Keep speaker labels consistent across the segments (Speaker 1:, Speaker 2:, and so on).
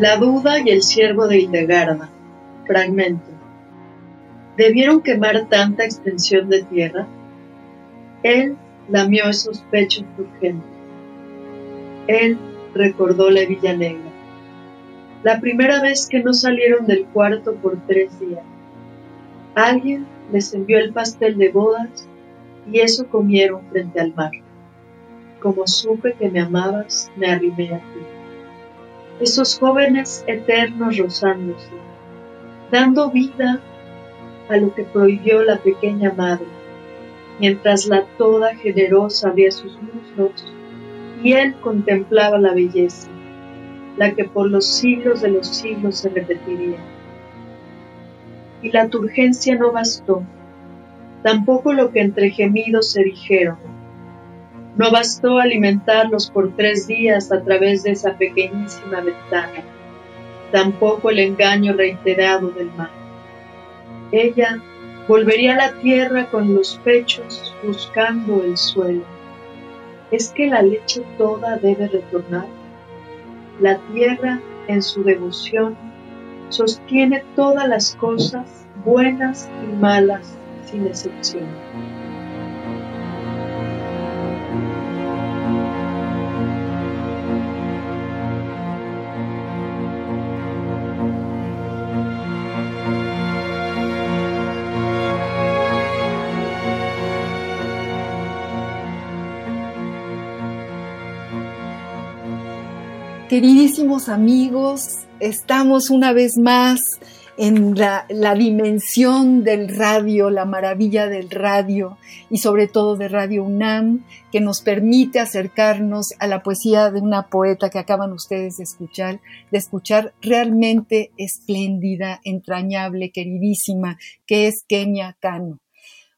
Speaker 1: La duda y el siervo de Hildegarda. Fragmento. ¿Debieron quemar tanta extensión de tierra? Él lamió esos pechos urgentes. Él recordó la Villa Negra. La primera vez que no salieron del cuarto por tres días. Alguien les envió el pastel de bodas y eso comieron frente al mar. Como supe que me amabas, me arrimé a ti esos jóvenes eternos rozándose, dando vida a lo que prohibió la pequeña madre, mientras la toda generosa abría sus muslos y él contemplaba la belleza, la que por los siglos de los siglos se repetiría. Y la turgencia no bastó, tampoco lo que entre gemidos se dijeron, no bastó alimentarlos por tres días a través de esa pequeñísima ventana, tampoco el engaño reiterado del mar. Ella volvería a la tierra con los pechos buscando el suelo. ¿Es que la leche toda debe retornar? La tierra, en su devoción, sostiene todas las cosas, buenas y malas, sin excepción.
Speaker 2: Queridísimos amigos, estamos una vez más en la, dimensión del radio, la maravilla del radio y sobre todo de Radio UNAM, que nos permite acercarnos a la poesía de una poeta que acaban ustedes de escuchar, de escuchar realmente espléndida, entrañable, queridísima, que es Kenia Cano.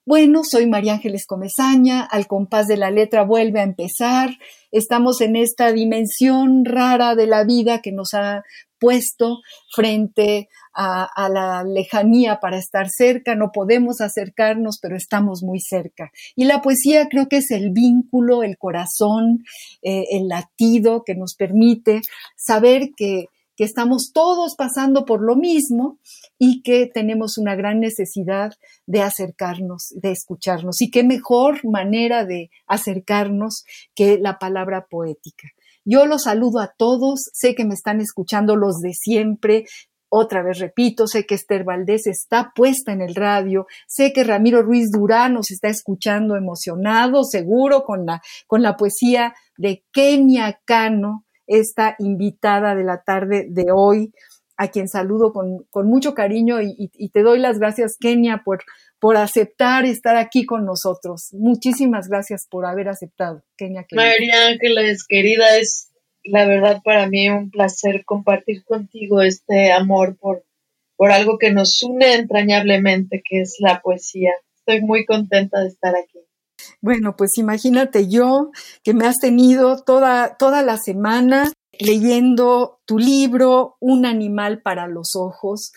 Speaker 2: Bueno, soy María Ángeles Comezaña, al compás de la letra vuelve a empezar. Estamos en esta dimensión rara de la vida que nos ha puesto frente a, la lejanía para estar cerca. No podemos acercarnos, pero estamos muy cerca. Y la poesía creo que es el vínculo, el corazón, eh, el latido que nos permite saber que que estamos todos pasando por lo mismo y que tenemos una gran necesidad de acercarnos, de escucharnos. Y qué mejor manera de acercarnos que la palabra poética. Yo los saludo a todos, sé que me están escuchando los de siempre, otra vez repito, sé que Esther Valdés está puesta en el radio, sé que Ramiro Ruiz Durán nos está escuchando emocionado, seguro, con la, con la poesía de Kenia Cano, esta invitada de la tarde de hoy, a quien saludo con, mucho cariño y, te doy las gracias, Kenia, por, por aceptar estar aquí con nosotros. Muchísimas gracias por haber aceptado, Kenia.
Speaker 1: María Ángeles, querida, es la verdad para mí un placer compartir contigo este amor por, por algo que nos une entrañablemente, que es la poesía. Estoy muy contenta de estar aquí.
Speaker 2: Bueno, pues imagínate yo que me has tenido toda, toda la semana leyendo tu libro, Un animal para los ojos,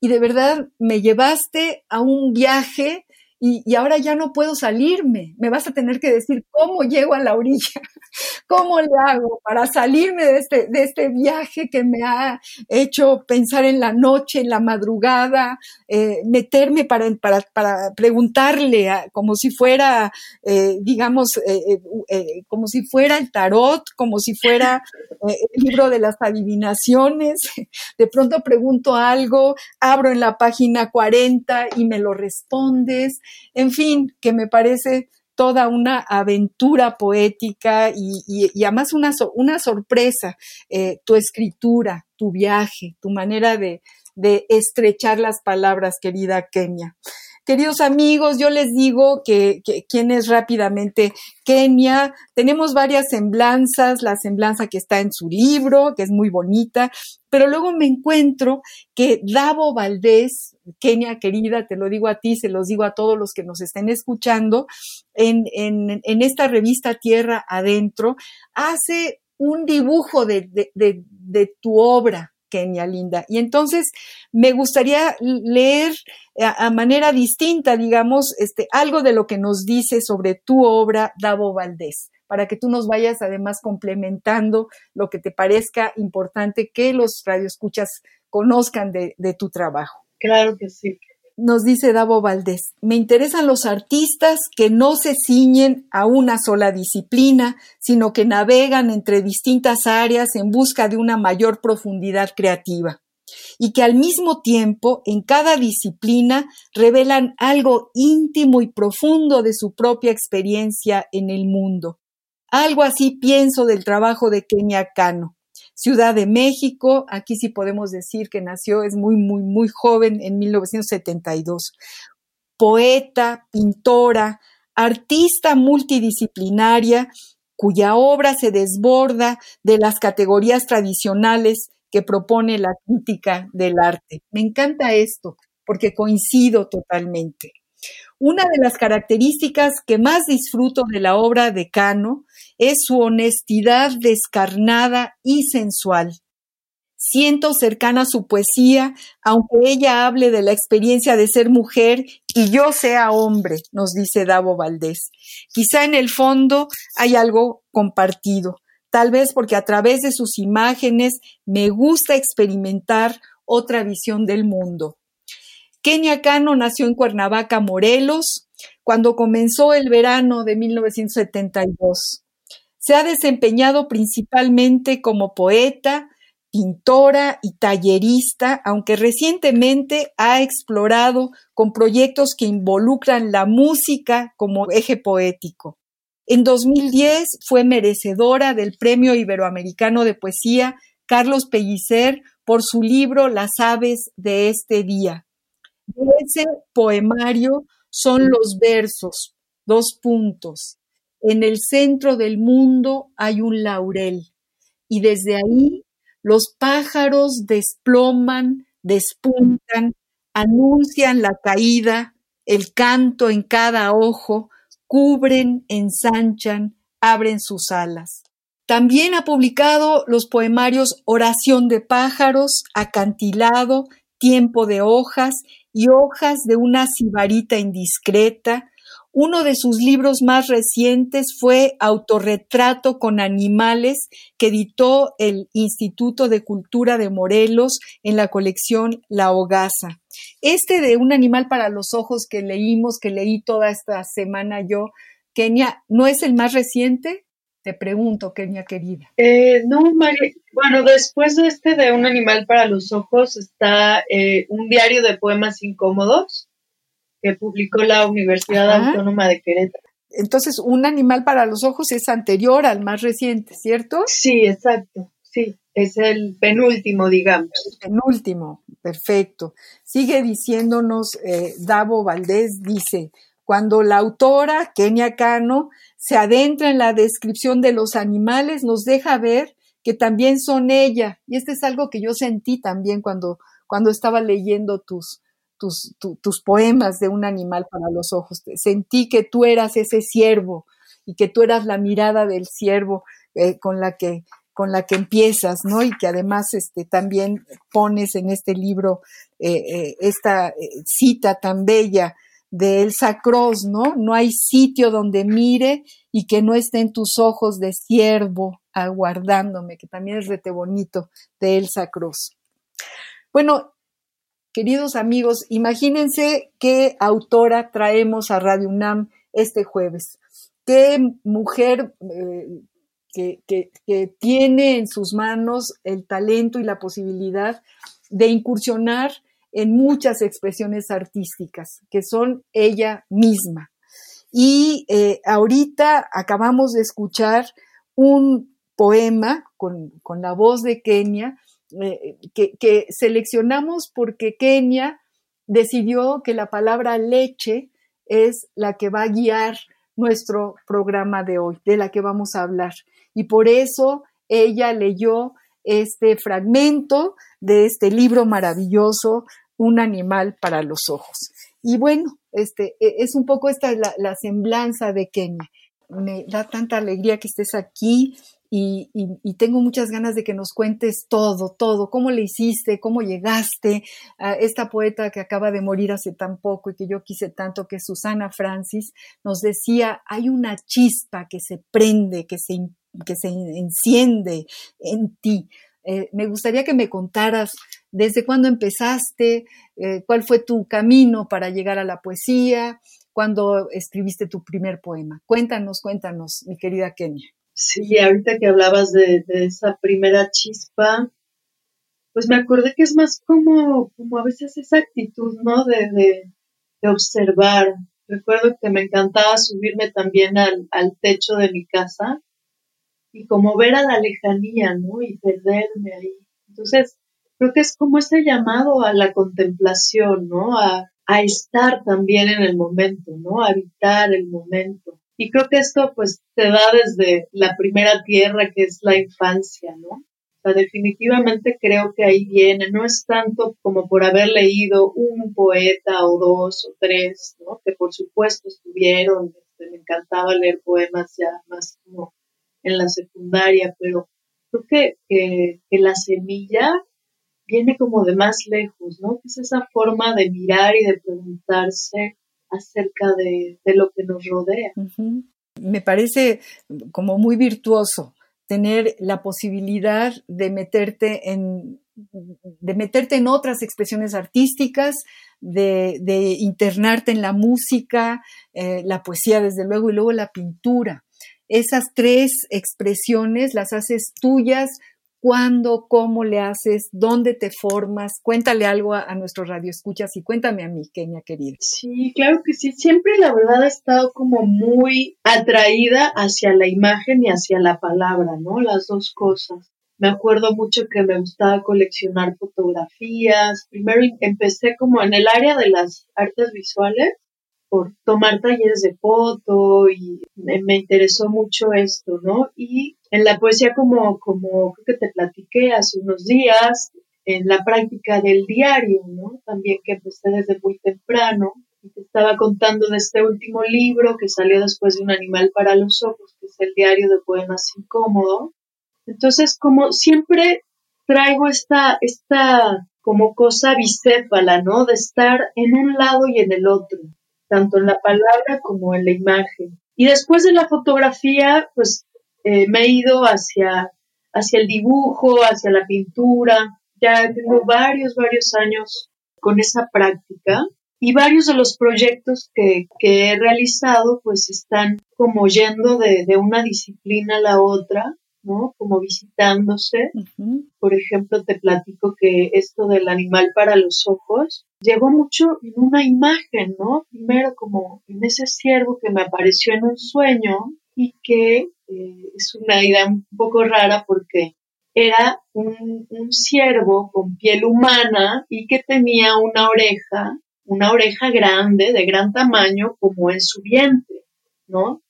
Speaker 2: y de verdad me llevaste a un viaje y, ahora ya no puedo salirme. Me vas a tener que decir cómo llego a la orilla, cómo le hago para salirme de este, de este viaje que me ha hecho pensar en la noche, en la madrugada, eh, meterme para, para, para preguntarle como si fuera, eh, digamos, eh, como si fuera el tarot, como si fuera el libro de las adivinaciones. De pronto pregunto algo, abro en la página 40 y me lo respondes en fin, que me parece toda una aventura poética y, además una, una sorpresa, eh, tu escritura, tu viaje, tu manera de, de estrechar las palabras, querida Kenia. Queridos amigos, yo les digo que, quién es rápidamente Kenia. Tenemos varias semblanzas, la semblanza que está en su libro, que es muy bonita, pero luego me encuentro que Davo Valdés, Kenia querida, te lo digo a ti, se los digo a todos los que nos estén escuchando, en, en, esta revista Tierra Adentro, hace un dibujo de, de tu obra, Kenia linda. Y entonces me gustaría leer a, manera distinta, digamos, este, algo de lo que nos dice sobre tu obra, Davo Valdés, para que tú nos vayas además complementando lo que te parezca importante que los radioescuchas conozcan de, de tu trabajo.
Speaker 1: Claro que sí
Speaker 2: nos dice Davo Valdés, me interesan los artistas que no se ciñen a una sola disciplina, sino que navegan entre distintas áreas en busca de una mayor profundidad creativa y que al mismo tiempo en cada disciplina revelan algo íntimo y profundo de su propia experiencia en el mundo. Algo así pienso del trabajo de Kenia Cano. Ciudad de México, aquí sí podemos decir que nació, es muy, muy, muy joven, en 1972. Poeta, pintora, artista multidisciplinaria, cuya obra se desborda de las categorías tradicionales que propone la crítica del arte. Me encanta esto, porque coincido totalmente. Una de las características que más disfruto de la obra de Cano es su honestidad descarnada y sensual. Siento cercana su poesía, aunque ella hable de la experiencia de ser mujer y yo sea hombre, nos dice Davo Valdés. Quizá en el fondo hay algo compartido, tal vez porque a través de sus imágenes me gusta experimentar otra visión del mundo. Kenia Cano nació en Cuernavaca, Morelos, cuando comenzó el verano de 1972. Se ha desempeñado principalmente como poeta, pintora y tallerista, aunque recientemente ha explorado con proyectos que involucran la música como eje poético. En 2010 fue merecedora del Premio Iberoamericano de Poesía Carlos Pellicer por su libro Las aves de este día. ese poemario son los versos, dos puntos. En el centro del mundo hay un laurel y desde ahí los pájaros desploman, despuntan, anuncian la caída, el canto en cada ojo, cubren, ensanchan, abren sus alas. También ha publicado los poemarios Oración de pájaros, Acantilado, Tiempo de hojas y Hojas de una sibarita indiscreta, uno de sus libros más recientes fue Autorretrato con animales, que editó el Instituto de Cultura de Morelos en la colección La Hogaza. Este de Un animal para los ojos que leímos, que leí toda esta semana yo, Kenia, ¿no es el más reciente? Te pregunto, Kenia querida.
Speaker 1: Eh, no, María. Bueno, después de este de Un animal para los ojos está eh, un diario de poemas incómodos que publicó la Universidad Autónoma de Querétaro.
Speaker 2: Entonces, un animal para los ojos es anterior al más reciente, ¿cierto?
Speaker 1: Sí, exacto. Sí, es el penúltimo, digamos.
Speaker 2: El penúltimo, perfecto. Sigue diciéndonos eh, Davo Valdés, dice, cuando la autora, Kenia Cano, se adentra en la descripción de los animales, nos deja ver que también son ella. Y este es algo que yo sentí también cuando, cuando estaba leyendo tus, tus, poemas de un animal para los ojos. Sentí que tú eras ese siervo y que tú eras la mirada del siervo eh, con la que con la que empiezas, ¿no? Y que además este, también pones en este libro eh, eh, esta cita tan bella de Elsa Cross, ¿no? No hay sitio donde mire y que no esté en tus ojos de siervo aguardándome, que también es rete bonito de Elsa Cross. Bueno, Queridos amigos, imagínense qué autora traemos a Radio UNAM este jueves. Qué mujer eh, que, tiene en sus manos el talento y la posibilidad de incursionar en muchas expresiones artísticas, que son ella misma. Y eh, ahorita acabamos de escuchar un poema con, la voz de Kenia, eh, que, seleccionamos porque Kenia decidió que la palabra leche es la que va a guiar nuestro programa de hoy, de la que vamos a hablar. Y por eso ella leyó este fragmento de este libro maravilloso, Un animal para los ojos. Y bueno, este, e, es un poco esta la, la semblanza de Kenia. Me da tanta alegría que estés aquí y, tengo muchas ganas de que nos cuentes todo, todo, cómo le hiciste, cómo llegaste a esta poeta que acaba de morir hace tan poco y que yo quise tanto, que Susana Francis, nos decía, hay una chispa que se prende, que se, que se enciende en ti. Eh, me gustaría que me contaras desde cuándo empezaste, eh, cuál fue tu camino para llegar a la poesía, cuándo escribiste tu primer poema. Cuéntanos, cuéntanos, mi querida Kenia.
Speaker 1: Sí, ahorita que hablabas de, esa primera chispa, pues me acordé que es más como, como a veces esa actitud, ¿no? De, de, observar. Recuerdo que me encantaba subirme también al, al, techo de mi casa y como ver a la lejanía, ¿no? Y perderme ahí. Entonces, creo que es como ese llamado a la contemplación, ¿no? A, a estar también en el momento, ¿no? A habitar el momento. Y creo que esto pues te da desde la primera tierra que es la infancia, ¿no? O sea, definitivamente creo que ahí viene, no es tanto como por haber leído un poeta o dos o tres, ¿no? Que por supuesto estuvieron, este, me encantaba leer poemas ya más como en la secundaria, pero creo que, que, que la semilla viene como de más lejos, ¿no? Que es esa forma de mirar y de preguntarse acerca de, lo que nos rodea.
Speaker 2: Me parece como muy virtuoso tener la posibilidad de meterte en, de meterte en otras expresiones artísticas, de, internarte en la música, eh, la poesía desde luego y luego la pintura. Esas tres expresiones las haces tuyas cuándo, cómo le haces, dónde te formas. Cuéntale algo a, nuestros radioescuchas y cuéntame a mí, Kenia querida.
Speaker 1: Sí, claro que sí. Siempre la verdad he estado como muy atraída hacia la imagen y hacia la palabra, ¿no? Las dos cosas. Me acuerdo mucho que me gustaba coleccionar fotografías. Primero empecé como en el área de las artes visuales por tomar talleres de foto y me, interesó mucho esto, ¿no? Y en la poesía, como, como creo que te platiqué hace unos días, en la práctica del diario, ¿no? También que empecé desde muy temprano. Y te estaba contando de este último libro que salió después de Un animal para los ojos, que es el diario de poemas incómodo. Entonces, como siempre traigo esta, esta como cosa bicéfala, ¿no? De estar en un lado y en el otro tanto en la palabra como en la imagen. Y después de la fotografía, pues eh, me he ido hacia, hacia el dibujo, hacia la pintura. Ya tengo varios, varios años con esa práctica y varios de los proyectos que, que he realizado pues están como yendo de, de una disciplina a la otra ¿no? Como visitándose. Por ejemplo, te platico que esto del animal para los ojos llegó mucho en una imagen, ¿no? Primero como en ese ciervo que me apareció en un sueño y que eh, es una idea un poco rara porque era un, un ciervo con piel humana y que tenía una oreja, una oreja grande, de gran tamaño, como en su vientre, ¿no?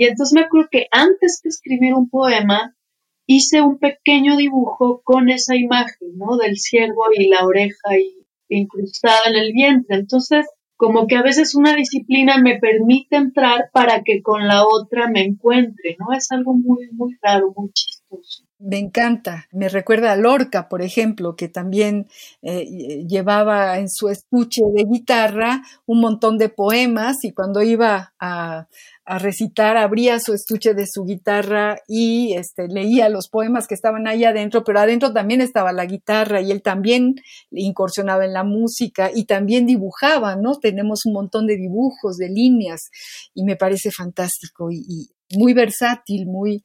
Speaker 1: Y entonces me acuerdo que antes de escribir un poema, hice un pequeño dibujo con esa imagen, ¿no? Del ciervo y la oreja incrustada en el vientre. Entonces, como que a veces una disciplina me permite entrar para que con la otra me encuentre, ¿no? Es algo muy, muy raro, muy chistoso.
Speaker 2: Me encanta. Me recuerda a Lorca, por ejemplo, que también eh, llevaba en su estuche de guitarra un montón de poemas y cuando iba a, a recitar, abría su estuche de su guitarra y este, leía los poemas que estaban ahí adentro, pero adentro también estaba la guitarra y él también incursionaba en la música y también dibujaba, ¿no? Tenemos un montón de dibujos, de líneas y me parece fantástico y, muy versátil, muy,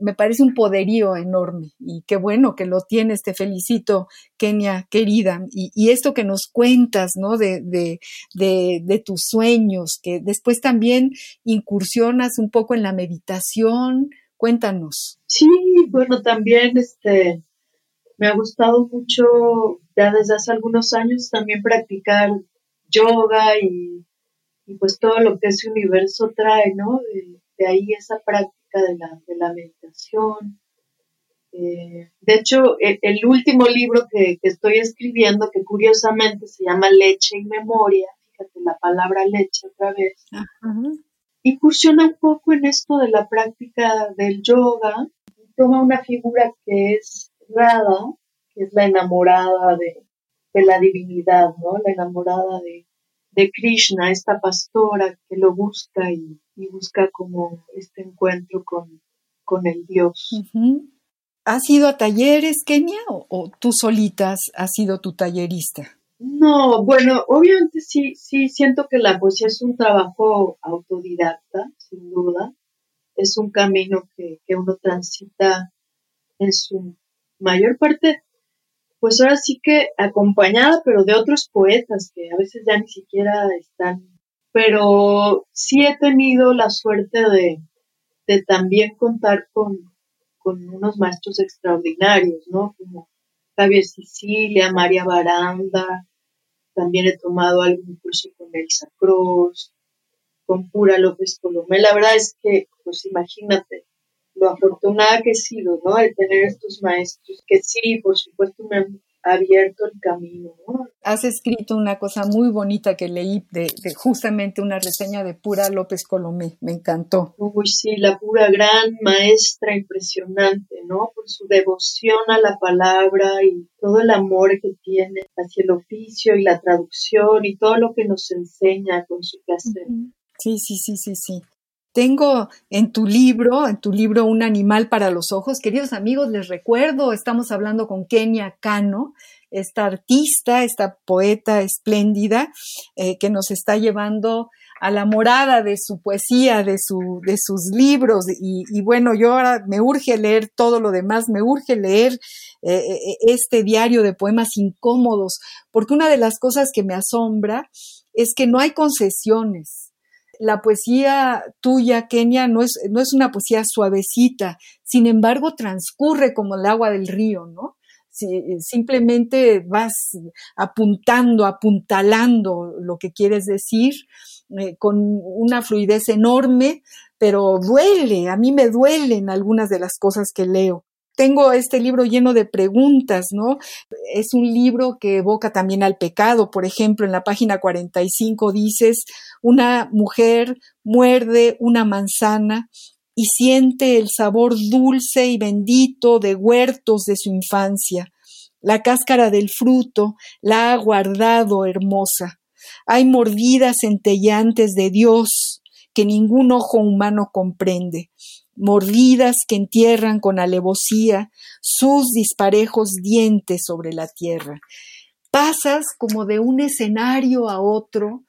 Speaker 2: me parece un poderío enorme y qué bueno que lo tienes, te felicito, Kenia, querida. Y, esto que nos cuentas, ¿no? De, de, de, tus sueños, que después también incursionas un poco en la meditación, cuéntanos.
Speaker 1: Sí, bueno, también este, me ha gustado mucho ya desde hace algunos años también practicar yoga y, pues todo lo que ese universo trae, ¿no? De, ahí esa práctica de la, de la meditación. Eh, de hecho, e, el, último libro que, estoy escribiendo, que curiosamente se llama Leche y Memoria, fíjate la palabra leche otra vez, incursiona un poco en esto de la práctica del yoga, toma una figura que es Radha, que es la enamorada de, la divinidad, ¿no? La enamorada de, Krishna, esta pastora que lo busca y, busca como este encuentro con, con el Dios.
Speaker 2: ¿Has ido a talleres, Kenia, o, tú solitas has sido tu tallerista?
Speaker 1: No, bueno, obviamente sí, sí siento que la poesía es un trabajo autodidacta, sin duda. Es un camino que, que uno transita en su mayor parte, pues ahora sí que acompañada, pero de otros poetas que a veces ya ni siquiera están. Pero sí he tenido la suerte de, de también contar con, con unos maestros extraordinarios, ¿no? Como Javier Sicilia, María Baranda, también he tomado algún curso con Elsa Cruz, con Pura López Colomé. La verdad es que, pues imagínate, lo afortunada que he sido, ¿no? De tener estos maestros que sí, por supuesto, me han abierto el camino, ¿no?
Speaker 2: Has escrito una cosa muy bonita que leí de, justamente una reseña de Pura López Colomé, me encantó.
Speaker 1: Uy, sí, la pura gran maestra impresionante, ¿no? Por su devoción a la palabra y todo el amor que tiene hacia el oficio y la traducción y todo lo que nos enseña con su placer.
Speaker 2: Sí, sí, sí, sí, sí. Tengo en tu libro, en tu libro Un animal para los ojos. Queridos amigos, les recuerdo, estamos hablando con Kenia Cano, esta artista, esta poeta espléndida eh, que nos está llevando a la morada de su poesía, de, su, de sus libros. Y, bueno, yo ahora me urge leer todo lo demás, me urge leer eh, eh, este diario de poemas incómodos, porque una de las cosas que me asombra es que no hay concesiones la poesía tuya, Kenia, no es, no es una poesía suavecita, sin embargo transcurre como el agua del río, ¿no? simplemente vas apuntando, apuntalando lo que quieres decir eh, con una fluidez enorme, pero duele, a mí me duelen algunas de las cosas que leo tengo este libro lleno de preguntas, ¿no? Es un libro que evoca también al pecado. Por ejemplo, en la página 45 dices, una mujer muerde una manzana y siente el sabor dulce y bendito de huertos de su infancia. La cáscara del fruto la ha guardado hermosa. Hay mordidas centellantes de Dios que ningún ojo humano comprende mordidas que entierran con alevosía sus disparejos dientes sobre la tierra. Pasas como de un escenario a otro,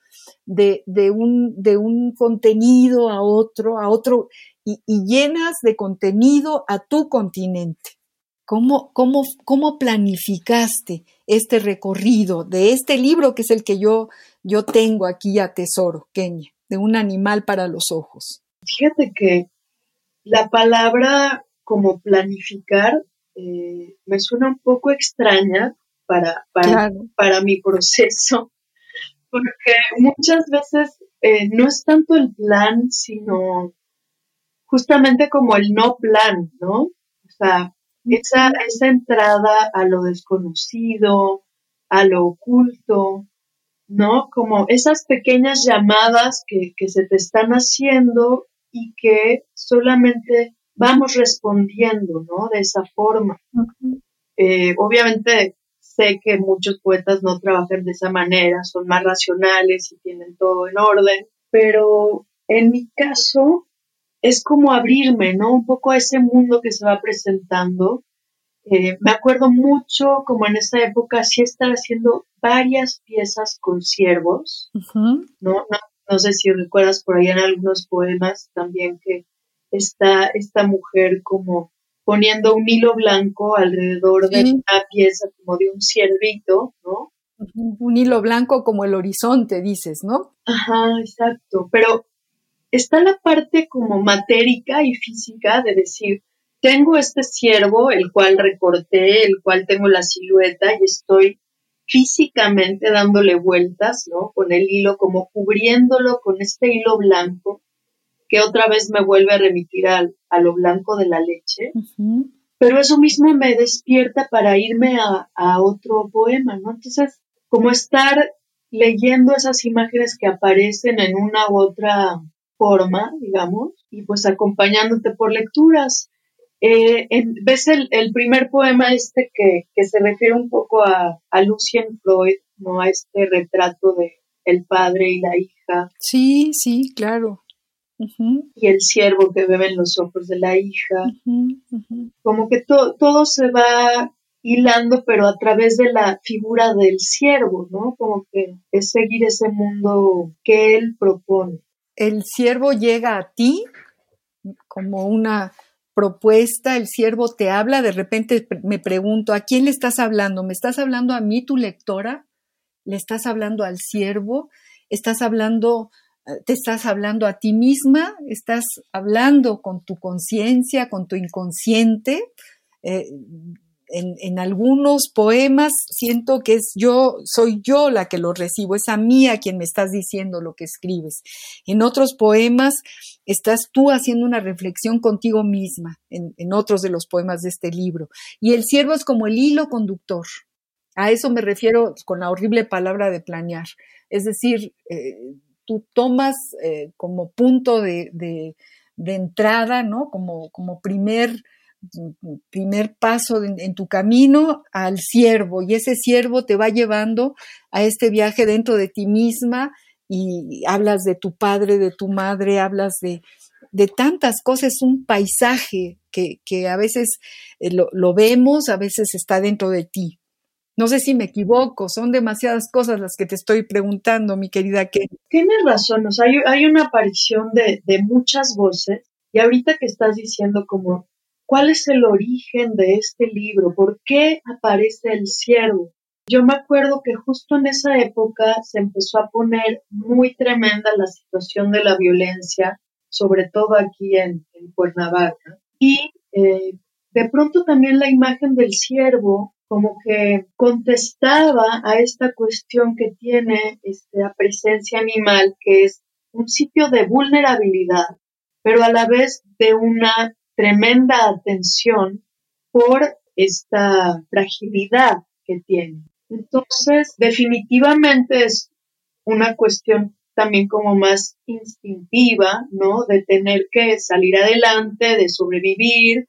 Speaker 2: de, un, de un, contenido a otro, a otro, y, llenas de contenido a tu continente. ¿Cómo, cómo, ¿Cómo, planificaste este recorrido de este libro que es el que yo, yo tengo aquí a tesoro, Kenia, de un animal para los ojos?
Speaker 1: Fíjate que la palabra como planificar eh, me suena un poco extraña para, para, mi proceso, porque muchas veces eh, no es tanto el plan, sino justamente como el no plan, ¿no? O sea, esa, esa entrada a lo desconocido, a lo oculto, ¿no? Como esas pequeñas llamadas que, que se te están haciendo y que solamente vamos respondiendo, ¿no? De esa forma. Eh, obviamente sé que muchos poetas no trabajan de esa manera, son más racionales y tienen todo en orden, pero en mi caso es como abrirme, ¿no? Un poco a ese mundo que se va presentando. Eh, me acuerdo mucho como en esa época sí estar haciendo varias piezas con siervos, ¿no? ¿no? No sé si recuerdas por ahí en algunos poemas también que está esta mujer como poniendo un hilo blanco alrededor de una pieza como de un ciervito, ¿no?
Speaker 2: Un hilo blanco como el horizonte, dices, ¿no?
Speaker 1: Ajá, exacto. Pero está la parte como matérica y física de decir, tengo este ciervo, el cual recorté, el cual tengo la silueta y estoy físicamente dándole vueltas, ¿no? Con el hilo, como cubriéndolo con este hilo blanco, que otra vez me vuelve a remitir al, a lo blanco de la leche. Pero eso mismo me despierta para irme a, a otro poema, ¿no? Entonces, como estar leyendo esas imágenes que aparecen en una u otra forma, digamos, y pues acompañándote por lecturas. Eh, ¿Ves el, primer poema este que, se refiere un poco a, a, Lucien Freud, ¿no? A este retrato de el padre y la hija.
Speaker 2: Sí, sí, claro.
Speaker 1: Y el siervo que bebe en los ojos de la hija. Como que todo se va hilando, pero a través de la figura del siervo, ¿no? Como que es seguir ese mundo que él propone.
Speaker 2: El siervo llega a ti como una propuesta, el siervo te habla, de repente me pregunto, ¿a quién le estás hablando? ¿Me estás hablando a mí, tu lectora? ¿Le estás hablando al siervo? ¿Estás hablando, eh, te estás hablando a ti misma? ¿Estás hablando con tu conciencia, con tu inconsciente? Eh, en, algunos poemas siento que es yo, soy yo la que lo recibo, es a mí a quien me estás diciendo lo que escribes. En otros poemas estás tú haciendo una reflexión contigo misma, en, otros de los poemas de este libro. Y el siervo es como el hilo conductor. A eso me refiero con la horrible palabra de planear. Es decir, eh, tú tomas eh, como punto de, de, de, entrada, ¿no? Como, como primer primer paso en, tu camino al siervo y ese siervo te va llevando a este viaje dentro de ti misma y hablas de tu padre, de tu madre, hablas de, de tantas cosas, un paisaje que, que a veces eh, lo, vemos, a veces está dentro de ti. No sé si me equivoco, son demasiadas cosas las que te estoy preguntando, mi querida Kenny.
Speaker 1: Tienes razón, o sea, hay, hay una aparición de, de muchas voces y ahorita que estás diciendo como ¿Cuál es el origen de este libro? ¿Por qué aparece el ciervo? Yo me acuerdo que justo en esa época se empezó a poner muy tremenda la situación de la violencia, sobre todo aquí en, Cuernavaca. Y eh, de pronto también la imagen del ciervo como que contestaba a esta cuestión que tiene esta presencia animal, que es un sitio de vulnerabilidad, pero a la vez de una tremenda atención por esta fragilidad que tiene. Entonces, definitivamente es una cuestión también como más instintiva, ¿no? De tener que salir adelante, de sobrevivir,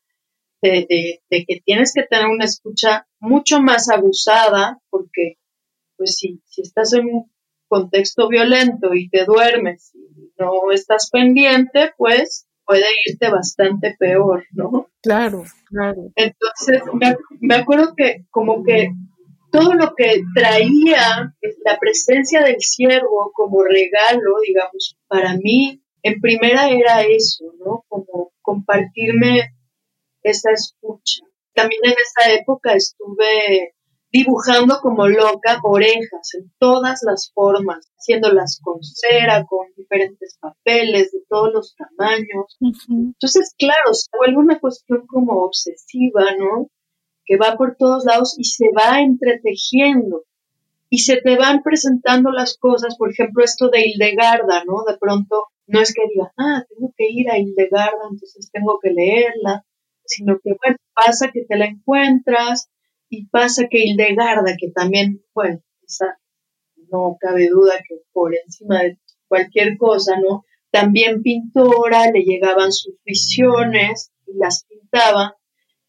Speaker 1: de, que tienes que tener una escucha mucho más abusada, porque, pues si, si estás en un contexto violento y te duermes y no estás pendiente, pues puede irte bastante peor, ¿no?
Speaker 2: Claro, claro.
Speaker 1: Entonces, me, acuerdo que como que todo lo que traía la presencia del siervo como regalo, digamos, para mí, en primera era eso, ¿no? Como compartirme esa escucha. También en esa época estuve dibujando como loca orejas en todas las formas, haciéndolas con cera, con diferentes papeles de todos los tamaños. Entonces, claro, se vuelve una cuestión como obsesiva, ¿no? Que va por todos lados y se va entretejiendo. Y se te van presentando las cosas, por ejemplo, esto de Hildegarda, ¿no? De pronto, no es que diga, ah, tengo que ir a Hildegarda, entonces tengo que leerla, sino que, bueno, pasa que te la encuentras, y pasa que Hildegarda, que también, bueno, esa no cabe duda que por encima de cualquier cosa, ¿no? También pintora, le llegaban sus visiones y las pintaba.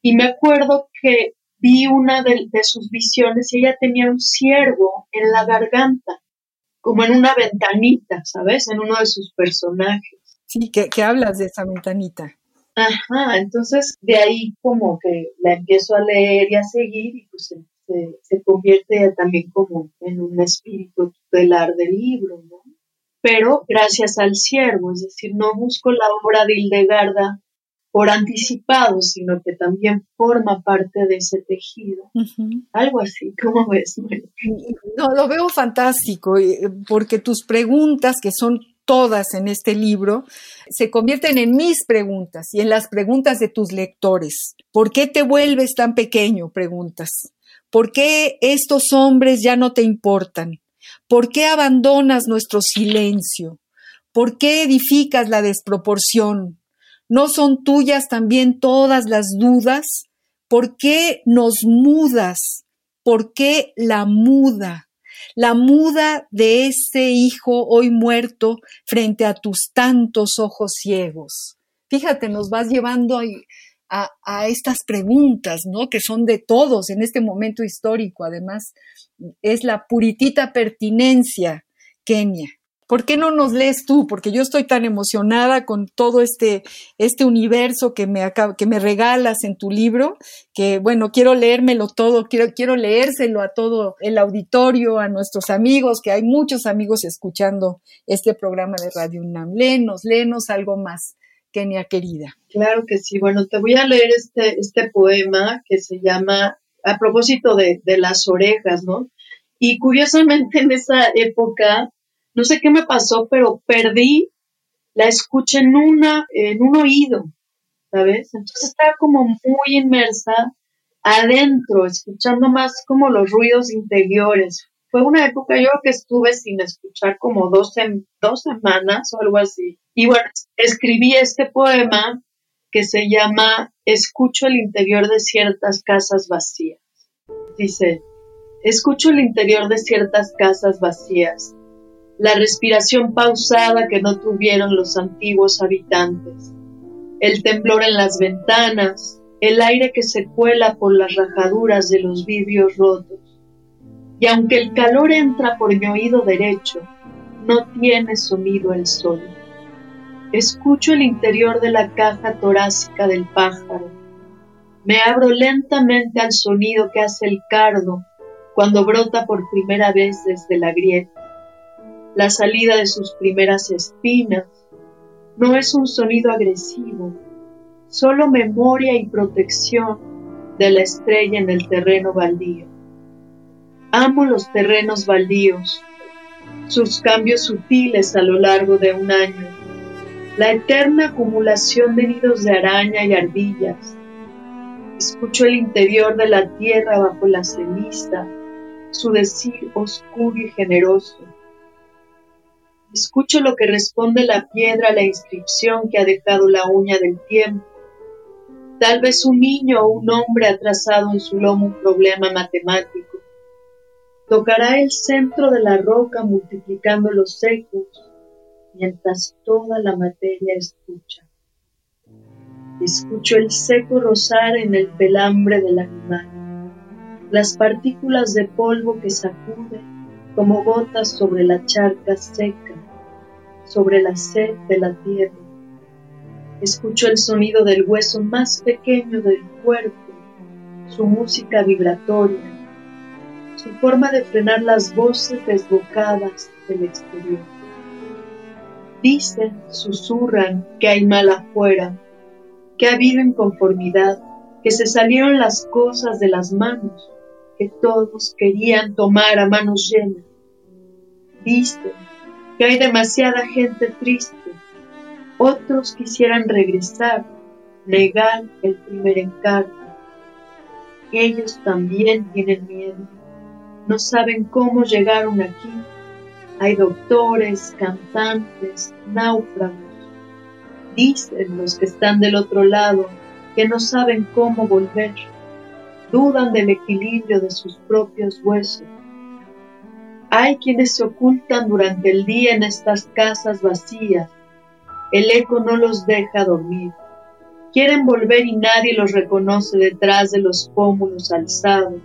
Speaker 1: Y me acuerdo que vi una de, sus visiones y ella tenía un ciervo en la garganta, como en una ventanita, ¿sabes? En uno de sus personajes.
Speaker 2: Sí, ¿qué hablas de esa ventanita?
Speaker 1: Ajá, entonces de ahí como que la empiezo a leer y a seguir y pues se, convierte también como en un espíritu tutelar del libro, ¿no? pero gracias al siervo, es decir, no busco la obra de Hildegarda por anticipado, sino que también forma parte de ese tejido. Algo así, ¿cómo ves?
Speaker 2: No, lo veo fantástico, porque tus preguntas, que son todas en este libro, se convierten en mis preguntas y en las preguntas de tus lectores. ¿Por qué te vuelves tan pequeño? Preguntas. ¿Por qué estos hombres ya no te importan? ¿Por qué abandonas nuestro silencio? ¿Por qué edificas la desproporción? ¿No son tuyas también todas las dudas? ¿Por qué nos mudas? ¿Por qué la muda? La muda de ese hijo hoy muerto frente a tus tantos ojos ciegos. Fíjate, nos vas llevando a, a, estas preguntas, ¿no? Que son de todos en este momento histórico. Además, es la puritita pertinencia, Kenia. ¿Por qué no nos lees tú? Porque yo estoy tan emocionada con todo este, este universo que me, que me regalas en tu libro, que bueno, quiero leérmelo todo, quiero, quiero leérselo a todo el auditorio, a nuestros amigos, que hay muchos amigos escuchando este programa de Radio UNAM. Léenos, léenos algo más. Kenia querida.
Speaker 1: Claro que sí. Bueno, te voy a leer este, este poema que se llama, a propósito de, de las orejas, ¿no? Y curiosamente en esa época, no sé qué me pasó, pero perdí la escucha en, una, en un oído, ¿sabes? Entonces estaba como muy inmersa adentro, escuchando más como los ruidos interiores. Fue una época, yo que estuve sin escuchar como dos, dos semanas o algo así. Y bueno, escribí este poema que se llama Escucho el interior de ciertas casas vacías. Dice, escucho el interior de ciertas casas vacías, la respiración pausada que no tuvieron los antiguos habitantes, el temblor en las ventanas, el aire que se cuela por las rajaduras de los vidrios rotos. Y aunque el calor entra por mi oído derecho, no tiene sonido el sol. Escucho el interior de la caja torácica del pájaro. Me abro lentamente al sonido que hace el cardo cuando brota por primera vez desde la grieta. La salida de sus primeras espinas no es un sonido agresivo, solo memoria y protección de la estrella en el terreno baldío. Amo los terrenos baldíos, sus cambios sutiles a lo largo de un año la eterna acumulación de nidos de araña y ardillas. Escucho el interior de la tierra bajo la ceniza, su decir oscuro y generoso. Escucho lo que responde la piedra a la inscripción que ha dejado la uña del tiempo. Tal vez un niño o un hombre ha trazado en su lomo un problema matemático. Tocará el centro de la roca multiplicando los ecos mientras toda la materia escucha. Escucho el seco rozar en el pelambre del animal, las partículas de polvo que sacuden como gotas sobre la charca seca, sobre la sed de la tierra. Escucho el sonido del hueso más pequeño del cuerpo, su música vibratoria, su forma de frenar las voces desbocadas del exterior. Dicen, susurran que hay mal afuera, que ha habido inconformidad, que se salieron las cosas de las manos, que todos querían tomar a manos llenas. Dicen que hay demasiada gente triste, otros quisieran regresar, negar el primer encargo. Ellos también tienen miedo, no saben cómo llegaron aquí hay doctores, cantantes, náufragos. Dicen los que están del otro lado que no saben cómo volver. Dudan del equilibrio de sus propios huesos. Hay quienes se ocultan durante el día en estas casas vacías. El eco no los deja dormir. Quieren volver y nadie los reconoce detrás de los pómulos alzados.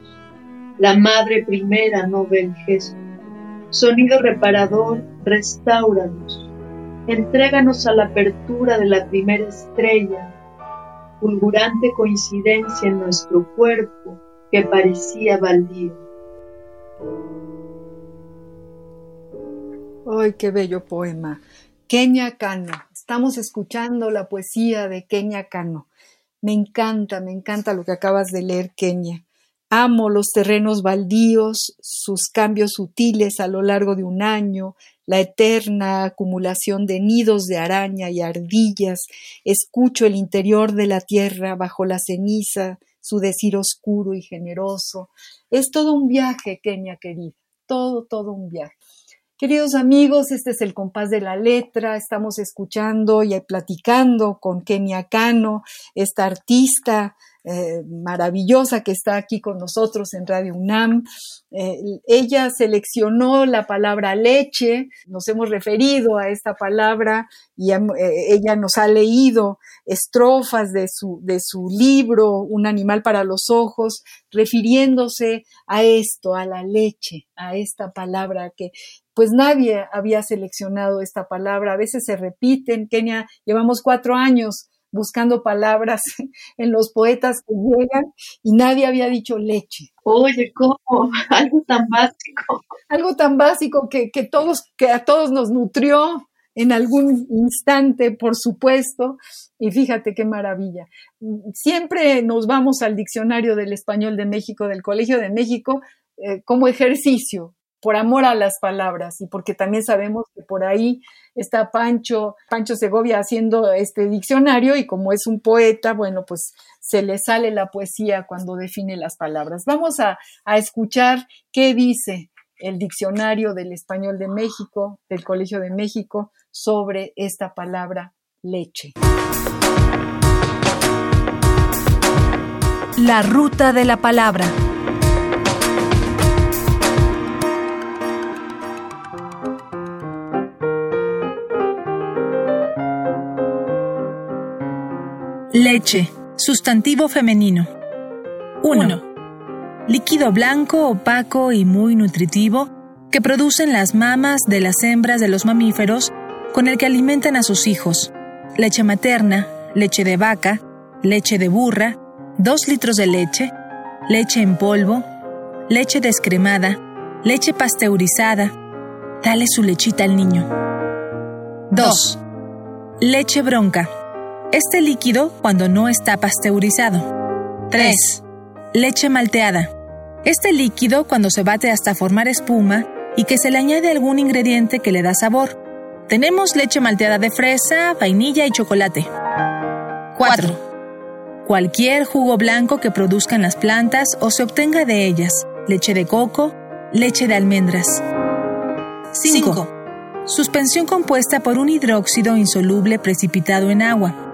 Speaker 1: La madre primera no ve el gesto. Sonido reparador, restauranos. Entréganos a la apertura de la primera estrella, fulgurante coincidencia en nuestro cuerpo que parecía baldío.
Speaker 2: ¡Ay, qué bello poema! Kenia Cano. Estamos escuchando la poesía de Kenia Cano. Me encanta, me encanta lo que acabas de leer, Kenia. Amo los terrenos baldíos, sus cambios sutiles a lo largo de un año, la eterna acumulación de nidos de araña y ardillas. Escucho el interior de la tierra bajo la ceniza, su decir oscuro y generoso. Es todo un viaje, Kenia querida, todo, todo un viaje. Queridos amigos, este es el compás de la letra. Estamos escuchando y platicando con Kenia Cano, esta artista eh, maravillosa que está aquí con nosotros en Radio UNAM. Eh, ella seleccionó la palabra leche, nos hemos referido a esta palabra y eh, ella nos ha leído estrofas de su, de su libro Un animal para los ojos, refiriéndose a esto, a la leche, a esta palabra que pues nadie había seleccionado esta palabra. A veces se repiten. Kenia, llevamos cuatro años buscando palabras en los poetas que llegan y nadie había dicho leche.
Speaker 1: Oye, ¿cómo? Algo tan básico.
Speaker 2: Algo tan básico que, que, todos, que a todos nos nutrió en algún instante, por supuesto, y fíjate qué maravilla. Siempre nos vamos al diccionario del español de México, del Colegio de México, eh, como ejercicio, por amor a las palabras y porque también sabemos que por ahí está Pancho, Pancho Segovia haciendo este diccionario y como es un poeta, bueno, pues se le sale la poesía cuando define las palabras. Vamos a, a escuchar qué dice el diccionario del español de México, del Colegio de México, sobre esta palabra leche.
Speaker 3: La ruta de la palabra. Leche, sustantivo femenino. 1. Líquido blanco, opaco y muy nutritivo que producen las mamas de las hembras de los mamíferos con el que alimentan a sus hijos. Leche materna, leche de vaca, leche de burra, 2 litros de leche, leche en polvo, leche descremada, leche pasteurizada. Dale su lechita al niño. 2. Leche bronca este líquido cuando no está pasteurizado. 3. Leche malteada. Este líquido cuando se bate hasta formar espuma y que se le añade algún ingrediente que le da sabor. Tenemos leche malteada de fresa, vainilla y chocolate. 4. Cualquier jugo blanco que produzcan las plantas o se obtenga de ellas. Leche de coco, leche de almendras. 5. Suspensión compuesta por un hidróxido insoluble precipitado en agua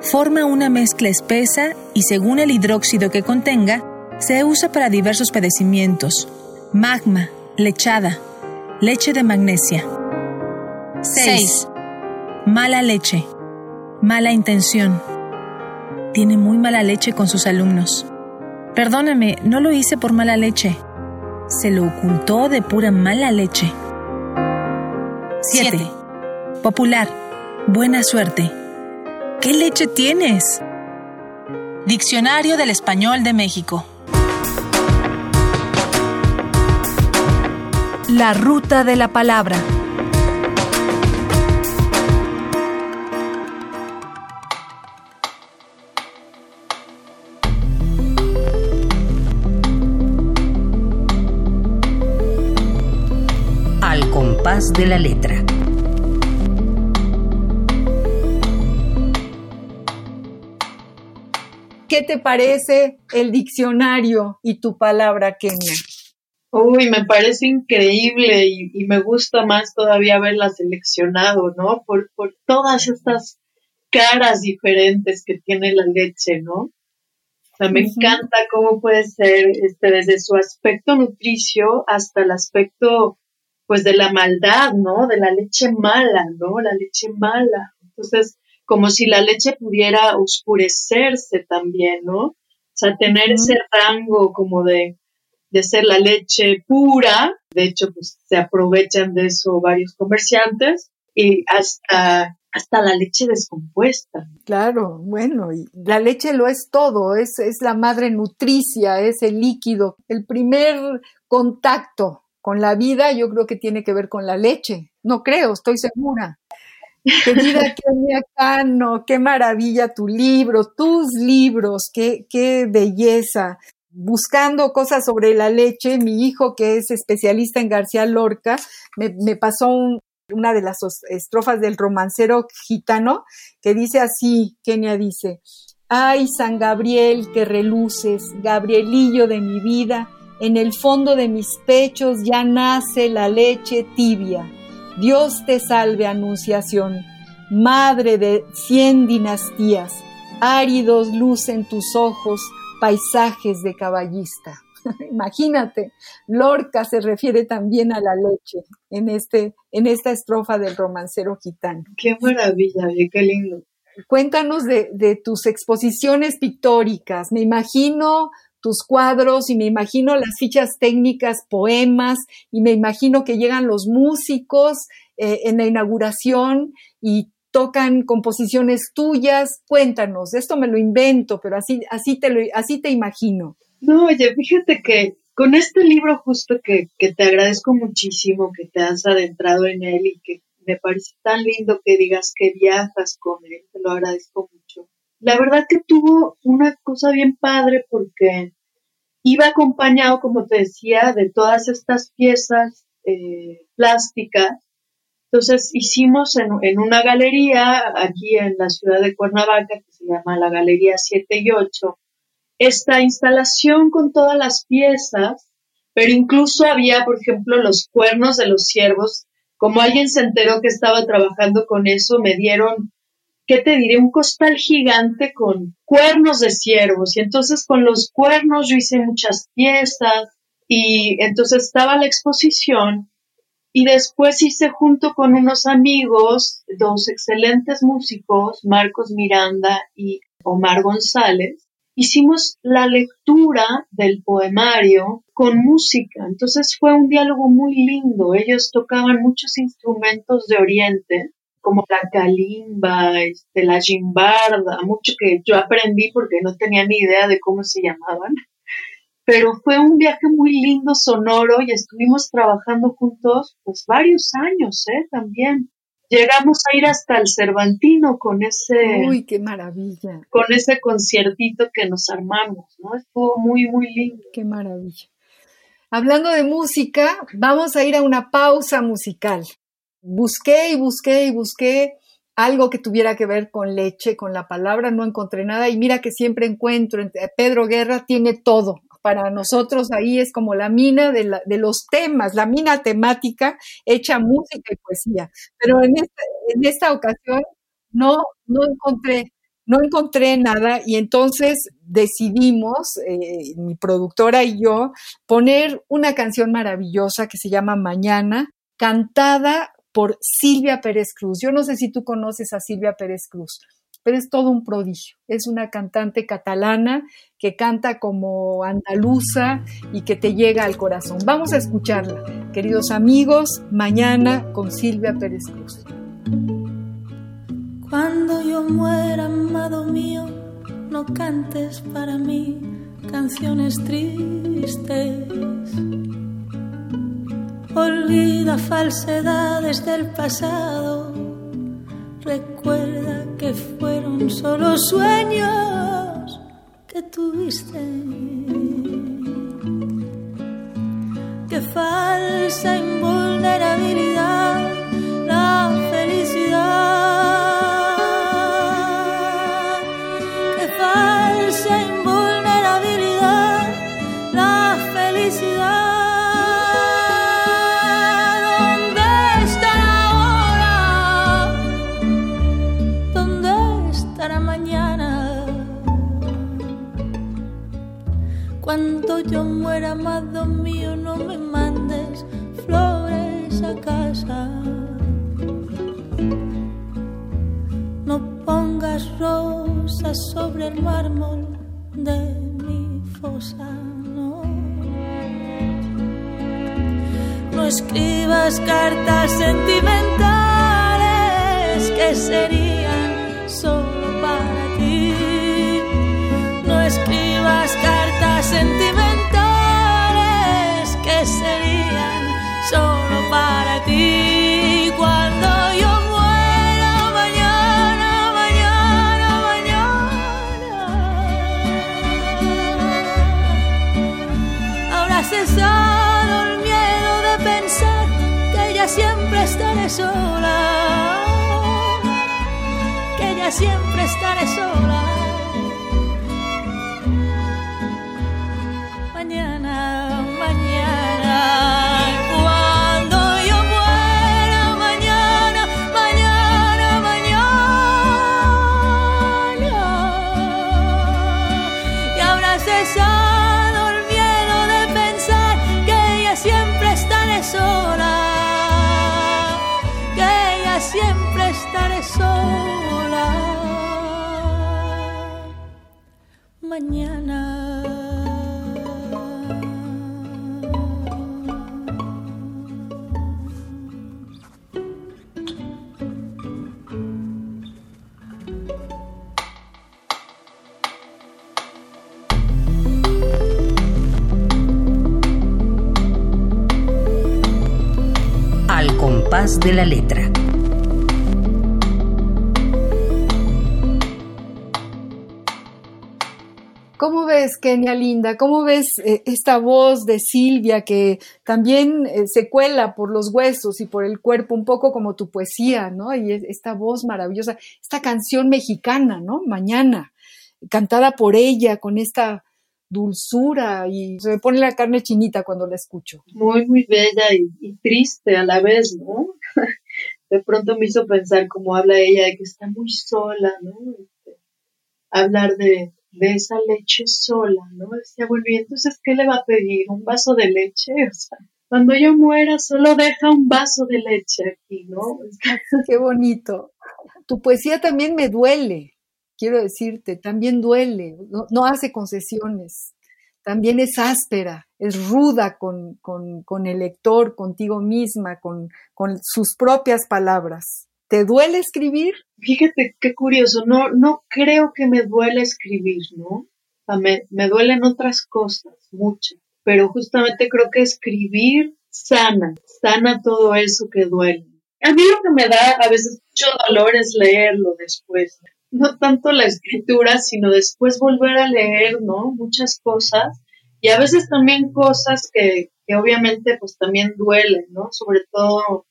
Speaker 3: forma una mezcla espesa y según el hidróxido que contenga, se usa para diversos padecimientos. Magma, lechada, leche de magnesia. 6. Mala leche, mala intención. Tiene muy mala leche con sus alumnos. Perdóname, no lo hice por mala leche. Se lo ocultó de pura mala leche. 7. Popular, buena suerte. ¿Qué leche tienes? Diccionario del Español de México. La ruta de la palabra. Al compás de la letra.
Speaker 2: ¿Qué te parece el diccionario y tu palabra, Kenia?
Speaker 1: Uy, me parece increíble y, me gusta más todavía haberla seleccionado, ¿no? Por, por todas estas caras diferentes que tiene la leche, ¿no? O sea, me encanta cómo puede ser este, desde su aspecto nutricio hasta el aspecto, pues, de la maldad, ¿no? De la leche mala, ¿no? La leche mala. Entonces, como si la leche pudiera oscurecerse también, ¿no? O sea, tener ese rango como de, de ser la leche pura, de hecho, pues se aprovechan de eso varios comerciantes, y hasta hasta la leche descompuesta.
Speaker 2: Claro, bueno, y la leche lo es todo, es, es la madre nutricia, es el líquido. El primer contacto con la vida yo creo que tiene que ver con la leche, no creo, estoy segura. Querida Kenia Cano, qué maravilla tu libro, tus libros, qué, qué belleza. Buscando cosas sobre la leche, mi hijo, que es especialista en García Lorca, me, me pasó una de las estrofas del romancero gitano que dice así, Kenia dice, Ay, San Gabriel, que reluces, Gabrielillo de mi vida, en el fondo de mis pechos ya nace la leche tibia Dios te salve, Anunciación, madre de cien dinastías, áridos lucen tus ojos, paisajes de caballista. Imagínate, Lorca se refiere también a la leche en, este, en esta estrofa del romancero gitano.
Speaker 1: Qué maravilla, qué lindo.
Speaker 2: Cuéntanos de, de tus exposiciones pictóricas. Me imagino tus cuadros y me imagino las fichas técnicas, poemas y me imagino que llegan los músicos eh, en la inauguración y tocan composiciones tuyas. Cuéntanos, esto me lo invento, pero así, así, te, lo, así te imagino.
Speaker 1: No, oye, fíjate que con este libro justo que, que te agradezco muchísimo que te has adentrado en él y que me parece tan lindo que digas que viajas con él, te lo agradezco la verdad que tuvo una cosa bien padre porque iba acompañado, como te decía, de todas estas piezas eh, plásticas. Entonces hicimos en, en, una galería aquí en la ciudad de Cuernavaca, que se llama la Galería 7 y 8, esta instalación con todas las piezas, pero incluso había, por ejemplo, los cuernos de los ciervos. Como alguien se enteró que estaba trabajando con eso, me dieron ¿qué te diré? Un costal gigante con cuernos de ciervos. Y entonces con los cuernos yo hice muchas piezas y entonces estaba la exposición y después hice junto con unos amigos, dos excelentes músicos, Marcos Miranda y Omar González, hicimos la lectura del poemario con música. Entonces fue un diálogo muy lindo. Ellos tocaban muchos instrumentos de Oriente como la calimba, este, la jimbarda, mucho que yo aprendí porque no tenía ni idea de cómo se llamaban. Pero fue un viaje muy lindo, sonoro, y estuvimos trabajando juntos pues varios años, ¿eh? También. Llegamos a ir hasta el Cervantino con ese...
Speaker 2: Uy, qué maravilla.
Speaker 1: Con ese conciertito que nos armamos, ¿no? Estuvo muy, muy lindo.
Speaker 2: Qué maravilla. Hablando de música, vamos a ir a una pausa musical busqué y busqué y busqué algo que tuviera que ver con leche, con la palabra, no encontré nada y mira que siempre encuentro, Pedro Guerra tiene todo. Para nosotros ahí es como la mina de, los temas, la mina temática hecha música y poesía. Pero en esta, ocasión no, no encontré, no encontré nada y entonces decidimos, eh, mi productora y yo, poner una canción maravillosa que se llama Mañana, cantada por Silvia Pérez Cruz. Yo no sé si tú conoces a Silvia Pérez Cruz, pero es todo un prodigio. Es una cantante catalana que canta como andaluza y que te llega al corazón. Vamos a escucharla, queridos amigos, mañana con Silvia Pérez Cruz.
Speaker 4: Cuando yo muera, amado mío, no cantes para mí canciones tristes Olvida falsedades del pasado. Recuerda que fueron solo sueños que tuviste. Que falsa invulnerabilidad la yo muera, amado mío, no me mandes flores a casa. No pongas rosas sobre el mármol de mi fosa, no. No escribas cartas sentimentales que serían siempre estaré sola. Mañana.
Speaker 5: Al compás de la letra.
Speaker 2: Ves, Kenia Linda? ¿Cómo ves eh, esta voz de Silvia que también eh, se cuela por los huesos y por el cuerpo, un poco como tu poesía, ¿no? Y es- esta voz maravillosa, esta canción mexicana, ¿no? Mañana, cantada por ella con esta dulzura y se me pone la carne chinita cuando la escucho.
Speaker 1: muy, muy bella y, y triste a la vez, ¿no? De pronto me hizo pensar cómo habla ella de que está muy sola, ¿no? Este, hablar de, de esa leche sola, ¿no? Decía, bueno, y entonces, ¿qué le va a pedir? ¿Un vaso de leche? O sea, cuando yo muera, solo deja un vaso de leche aquí, ¿no?
Speaker 2: Qué bonito. Tu poesía también me duele, quiero decirte, también duele, no, no hace concesiones, también es áspera, es ruda con, con- con el lector, contigo misma, con, con sus propias palabras. ¿Te duele escribir?
Speaker 1: Fíjate qué curioso, no, no creo que me duele escribir, ¿no? Me, me duelen otras cosas, muchas, pero justamente creo que escribir sana, sana todo eso que duele. A mí lo que me da a veces mucho dolor es leerlo después, no tanto la escritura, sino después volver a leer, ¿no? Muchas cosas y a veces también cosas que, que obviamente pues también duelen, ¿no? Sobre todo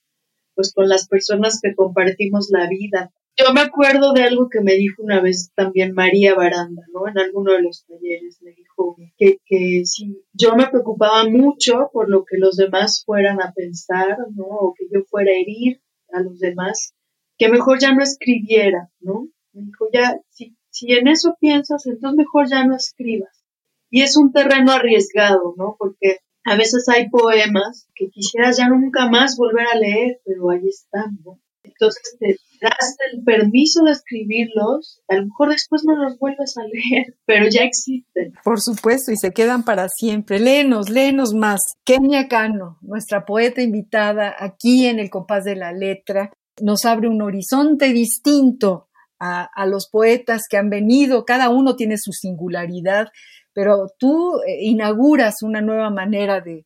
Speaker 1: pues con las personas que compartimos la vida. Yo me acuerdo de algo que me dijo una vez también María Baranda, ¿no? En alguno de los talleres me dijo que, que si yo me preocupaba mucho por lo que los demás fueran a pensar, ¿no? O que yo fuera a herir a los demás, que mejor ya no escribiera, ¿no? Me dijo, ya, si, si en eso piensas, entonces mejor ya no escribas. Y es un terreno arriesgado, ¿no? Porque a veces hay poemas que quisieras ya nunca más volver a leer, pero ahí están, ¿no? Entonces te das el permiso de escribirlos, a lo mejor después no los vuelves a leer, pero ya existen.
Speaker 2: Por supuesto, y se quedan para siempre. Léenos, léenos más. Kenia Cano, nuestra poeta invitada aquí en el compás de la letra, nos abre un horizonte distinto a, a los poetas que han venido, cada uno tiene su singularidad, pero tú eh, inauguras una nueva manera de,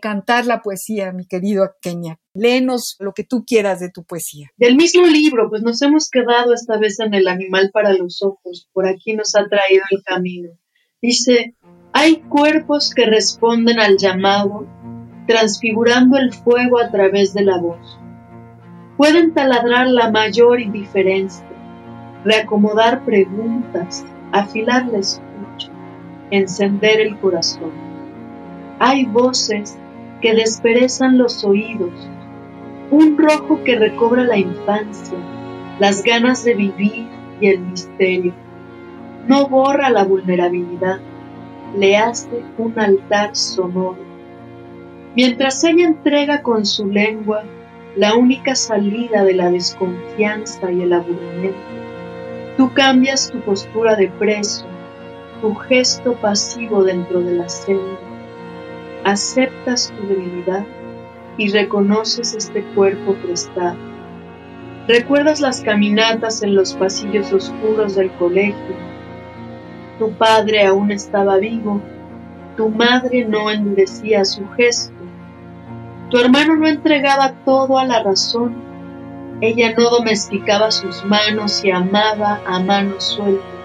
Speaker 2: cantar la poesía, mi querido Kenia. Léenos lo que tú quieras de tu poesía.
Speaker 1: Del mismo libro, pues nos hemos quedado esta vez en El animal para los ojos, por aquí nos ha traído el camino. Dice, hay cuerpos que responden al llamado, transfigurando el fuego a través de la voz. Pueden taladrar la mayor indiferencia, reacomodar preguntas, afilar la escucha, encender el corazón. Hay voces que desperezan los oídos, un rojo que recobra la infancia, las ganas de vivir y el misterio. No borra la vulnerabilidad, le hace un altar sonoro. Mientras ella entrega con su lengua la única salida de la desconfianza y el aburrimiento, tú cambias tu postura de preso, tu gesto pasivo dentro de la celda, aceptas tu debilidad y reconoces este cuerpo prestado. Recuerdas las caminatas en los pasillos oscuros del colegio. Tu padre aún estaba vivo, tu madre no endurecía su gesto, tu hermano no entregaba todo a la razón, ella no domesticaba sus manos y amaba a mano suelta.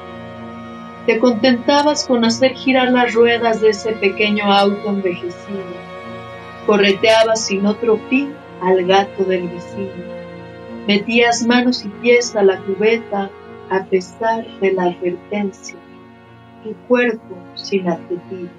Speaker 1: Te contentabas con hacer girar las ruedas de ese pequeño auto envejecido. Correteabas sin otro fin al gato del vecino. Metías manos y pies a la cubeta a pesar de la advertencia, tu cuerpo sin adjetivos.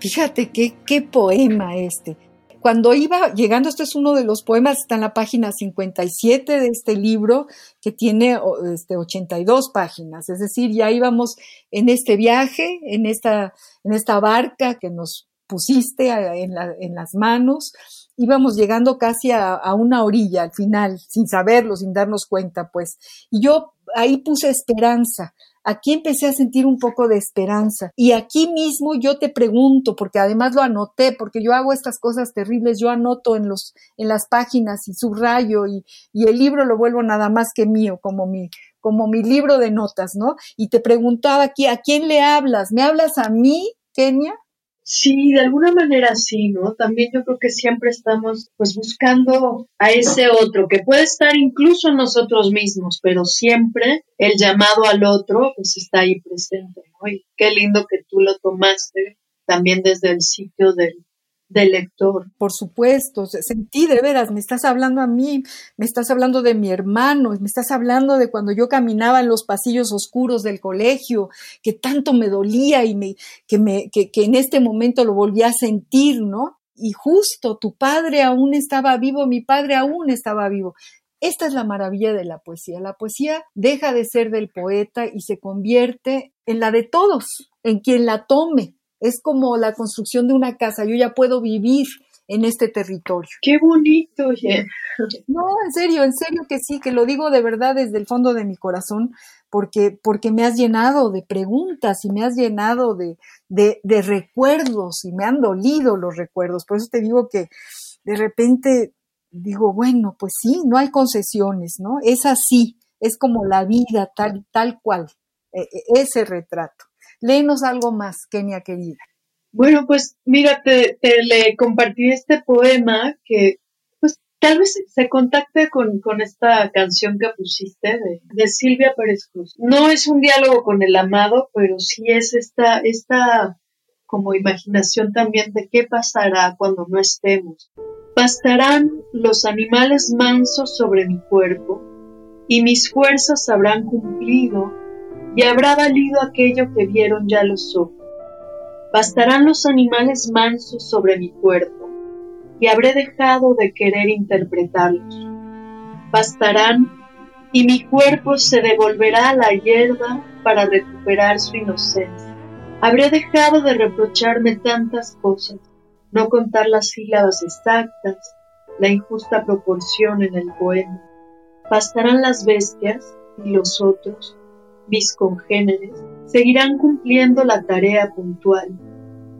Speaker 2: Fíjate qué, qué poema este. Cuando iba llegando, este es uno de los poemas, está en la página 57 de este libro, que tiene este, 82 páginas, es decir, ya íbamos en este viaje, en esta, en esta barca que nos pusiste en, las manos, íbamos llegando casi a, a, una orilla al final, sin saberlo, sin darnos cuenta, pues. Y yo ahí puse esperanza. Aquí empecé a sentir un poco de esperanza. Y aquí mismo yo te pregunto, porque además lo anoté, porque yo hago estas cosas terribles, yo anoto en los, en las páginas y subrayo y, y el libro lo vuelvo nada más que mío, como mi, como mi libro de notas, ¿no? Y te preguntaba aquí, ¿a quién le hablas? ¿Me hablas a mí, Kenia?
Speaker 1: Sí, de alguna manera sí, ¿no? También yo creo que siempre estamos pues buscando a ese otro que puede estar incluso en nosotros mismos, pero siempre el llamado al otro pues está ahí presente, ¿no? Y qué lindo que tú lo tomaste también desde el sitio del, del lector.
Speaker 2: Por supuesto, sentí de veras, me estás hablando a mí, me estás hablando de mi hermano, me estás hablando de cuando yo caminaba en los pasillos oscuros del colegio, que tanto me dolía y me, que, me, que, en este momento lo volví a sentir, ¿no? Y justo tu padre aún estaba vivo, mi padre aún estaba vivo. Esta es la maravilla de la poesía. La poesía deja de ser del poeta y se convierte en la de todos, en quien la tome, es como la construcción de una casa. Yo ya puedo vivir en este territorio.
Speaker 1: Qué bonito, oye.
Speaker 2: No, en serio, en serio que sí, que lo digo de verdad desde el fondo de mi corazón, porque, porque me has llenado de preguntas y me has llenado de, de, de recuerdos y me han dolido los recuerdos. Por eso te digo que de repente digo, bueno, pues sí, no hay concesiones, ¿no? Es así, es como la vida tal, tal cual, e, e, ese retrato. Léenos algo más, Kenia querida.
Speaker 1: Bueno, pues mira, te, le compartí este poema que pues tal vez se contacte con, con esta canción que pusiste de, de, Silvia Pérez Cruz. No es un diálogo con el amado, pero sí es esta, esta como imaginación también de qué pasará cuando no estemos. Bastarán los animales mansos sobre mi cuerpo, y mis fuerzas habrán cumplido y habrá valido aquello que vieron ya los ojos. Bastarán los animales mansos sobre mi cuerpo, y habré dejado de querer interpretarlos. Bastarán, y mi cuerpo se devolverá a la hierba para recuperar su inocencia. Habré dejado de reprocharme tantas cosas, no contar las sílabas exactas, la injusta proporción en el poema. Bastarán las bestias y los otros mis congéneres seguirán cumpliendo la tarea puntual,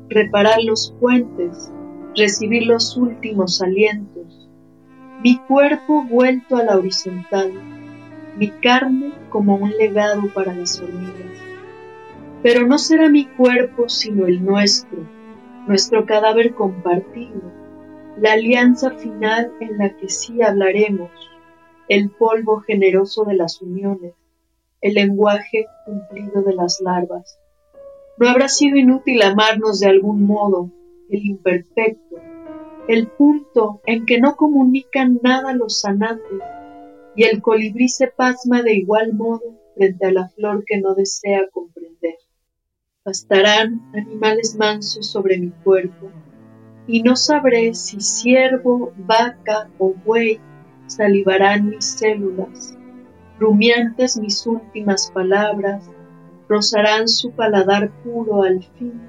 Speaker 1: reparar los puentes, recibir los últimos alientos, mi cuerpo vuelto a la horizontal, mi carne como un legado para las hormigas. Pero no será mi cuerpo sino el nuestro, nuestro cadáver compartido, la alianza final en la que sí hablaremos, el polvo generoso de las uniones, el lenguaje cumplido de las larvas. No habrá sido inútil amarnos de algún modo, el imperfecto, el punto en que no comunican nada los sanantes, y el colibrí se pasma de igual modo frente a la flor que no desea comprender. Bastarán animales mansos sobre mi cuerpo, y no sabré si ciervo, vaca o buey salivarán mis células, rumiantes mis últimas palabras, rozarán su paladar puro al fin,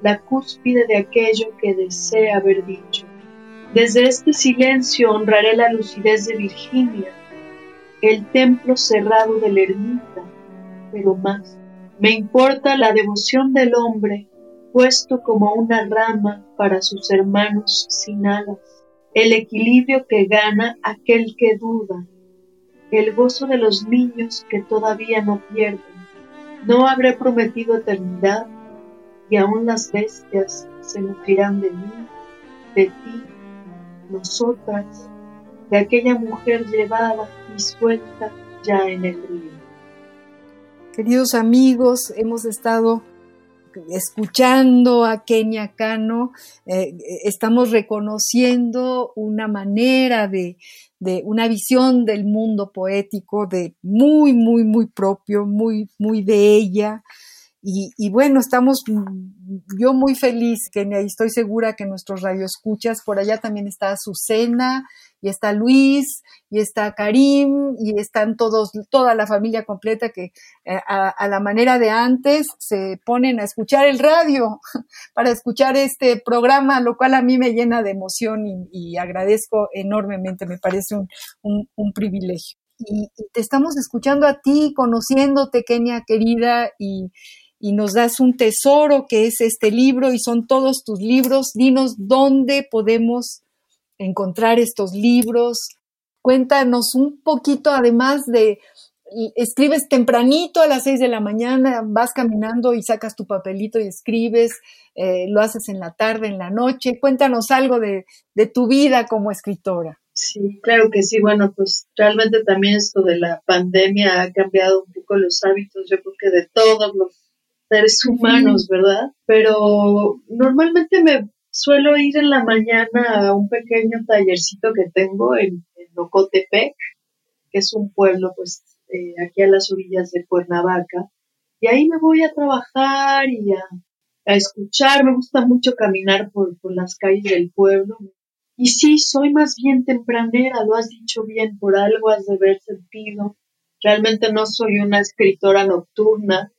Speaker 1: la cúspide de aquello que desea haber dicho. Desde este silencio honraré la lucidez de Virginia, el templo cerrado de la ermita, pero más, me importa la devoción del hombre puesto como una rama para sus hermanos sin alas, el equilibrio que gana aquel que duda, el gozo de los niños que todavía no pierden. No habré prometido eternidad y aún las bestias se nutrirán de mí, de ti, nosotras, de aquella mujer llevada y suelta ya en el río.
Speaker 2: Queridos amigos, hemos estado escuchando a Kenia Cano, eh, estamos reconociendo una manera de, de, una visión del mundo poético de muy, muy, muy propio, muy, muy de ella. Y, bueno, estamos yo muy feliz, y estoy segura que nuestros radioescuchas, por allá también está Azucena, y está Luis, y está Karim, y están todos, toda la familia completa que eh, a, la manera de antes se ponen a escuchar el radio para escuchar este programa, lo cual a mí me llena de emoción y, agradezco enormemente, me parece un, un, privilegio. Y, te estamos escuchando a ti, conociéndote, Kenia querida, y, y nos das un tesoro que es este libro y son todos tus libros. Dinos dónde podemos encontrar estos libros. Cuéntanos un poquito, además de, escribes tempranito a las seis de la mañana, vas caminando y sacas tu papelito y escribes, eh, lo haces en la tarde, en la noche. Cuéntanos algo de, de tu vida como escritora.
Speaker 1: Sí, claro que sí. Bueno, pues realmente también esto de la pandemia ha cambiado un poco los hábitos, yo creo que de todos los seres humanos, ¿verdad? Pero normalmente me suelo ir en la mañana a un pequeño tallercito que tengo en, Locotepec, que es un pueblo pues eh, aquí a las orillas de Cuernavaca, y ahí me voy a trabajar y a, escuchar, me gusta mucho caminar por, por las calles del pueblo. Y sí, soy más bien tempranera, lo has dicho bien, por algo has de ver sentido. Realmente no soy una escritora nocturna,